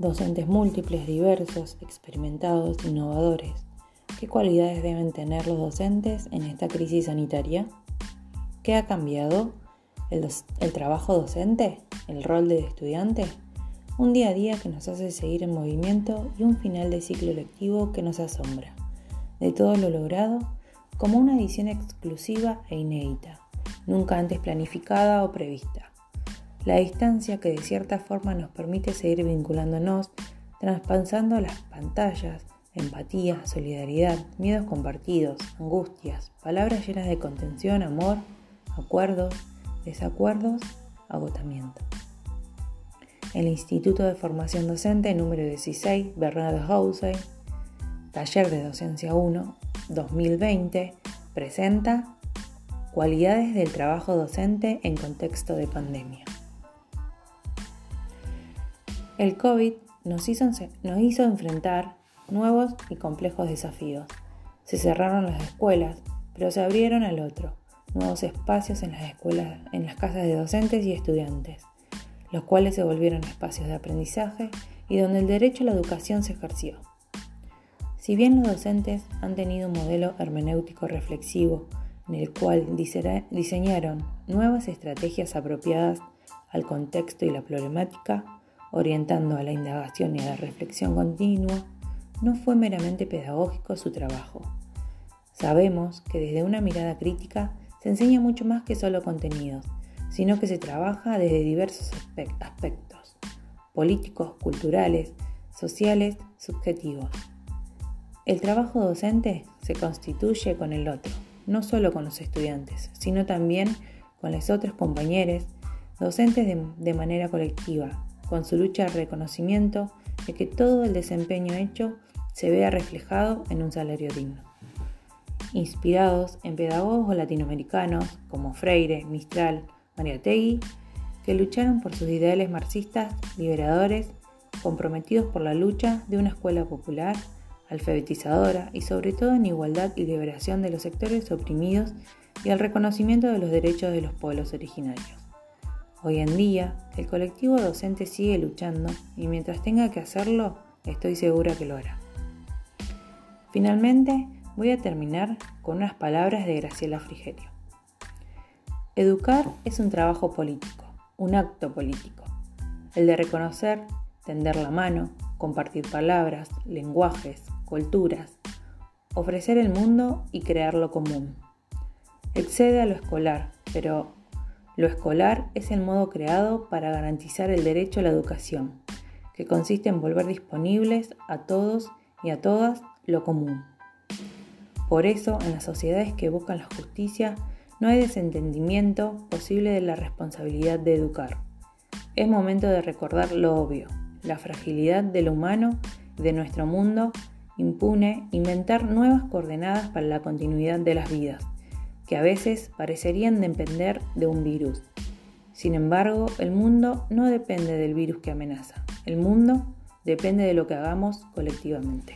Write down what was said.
Docentes múltiples, diversos, experimentados, innovadores. ¿Qué cualidades deben tener los docentes en esta crisis sanitaria? ¿Qué ha cambiado? ¿El, trabajo docente? ¿El rol de estudiante? Un día a día que nos hace seguir en movimiento y un final de ciclo lectivo que nos asombra. De todo lo logrado, como una edición exclusiva e inédita, nunca antes planificada o prevista. La distancia que de cierta forma nos permite seguir vinculándonos, traspasando las pantallas, empatía, solidaridad, miedos compartidos, angustias, palabras llenas de contención, amor, acuerdos, desacuerdos, agotamiento. El Instituto de Formación Docente número 16, Bernardo Housey, Taller de Docencia 1, 2020, presenta Cualidades del trabajo docente en contexto de pandemia. El COVID nos hizo, enfrentar nuevos y complejos desafíos. Se cerraron las escuelas, pero se abrieron al otro, nuevos espacios en las escuelas, en las casas de docentes y estudiantes, los cuales se volvieron espacios de aprendizaje y donde el derecho a la educación se ejerció. Si bien los docentes han tenido un modelo hermenéutico reflexivo en el cual diseñaron nuevas estrategias apropiadas al contexto y la problemática, orientando a la indagación y a la reflexión continua, no fue meramente pedagógico su trabajo. Sabemos que desde una mirada crítica se enseña mucho más que solo contenidos, sino que se trabaja desde diversos aspectos, políticos, culturales, sociales, subjetivos. El trabajo docente se constituye con el otro, no solo con los estudiantes, sino también con los otros compañeros, docentes de, de manera colectiva, con su lucha de reconocimiento de que todo el desempeño hecho se vea reflejado en un salario digno inspirados en pedagogos latinoamericanos como Freire, Mistral, Mariategui, que lucharon por sus ideales marxistas liberadores, comprometidos por la lucha de una escuela popular, alfabetizadora y sobre todo en igualdad y liberación de los sectores oprimidos y el reconocimiento de los derechos de los pueblos originarios. Hoy en día, el colectivo docente sigue luchando y mientras tenga que hacerlo, estoy segura que lo hará. Finalmente, Voy a terminar con unas palabras de Graciela Frigerio. Educar es un trabajo político, un acto político, el de reconocer, tender la mano, compartir palabras, lenguajes, culturas, ofrecer el mundo y crear lo común. Excede a lo escolar, pero lo escolar es el modo creado para garantizar el derecho a la educación, que consiste en volver disponibles a todos y a todas lo común. Por eso, en las sociedades que buscan la justicia, no hay desentendimiento posible de la responsabilidad de educar. Es momento de recordar lo obvio, la fragilidad de lo humano de nuestro mundo impune inventar nuevas coordenadas para la continuidad de las vidas, que a veces parecerían depender de un virus. Sin embargo, el mundo no depende del virus que amenaza, el mundo depende de lo que hagamos colectivamente.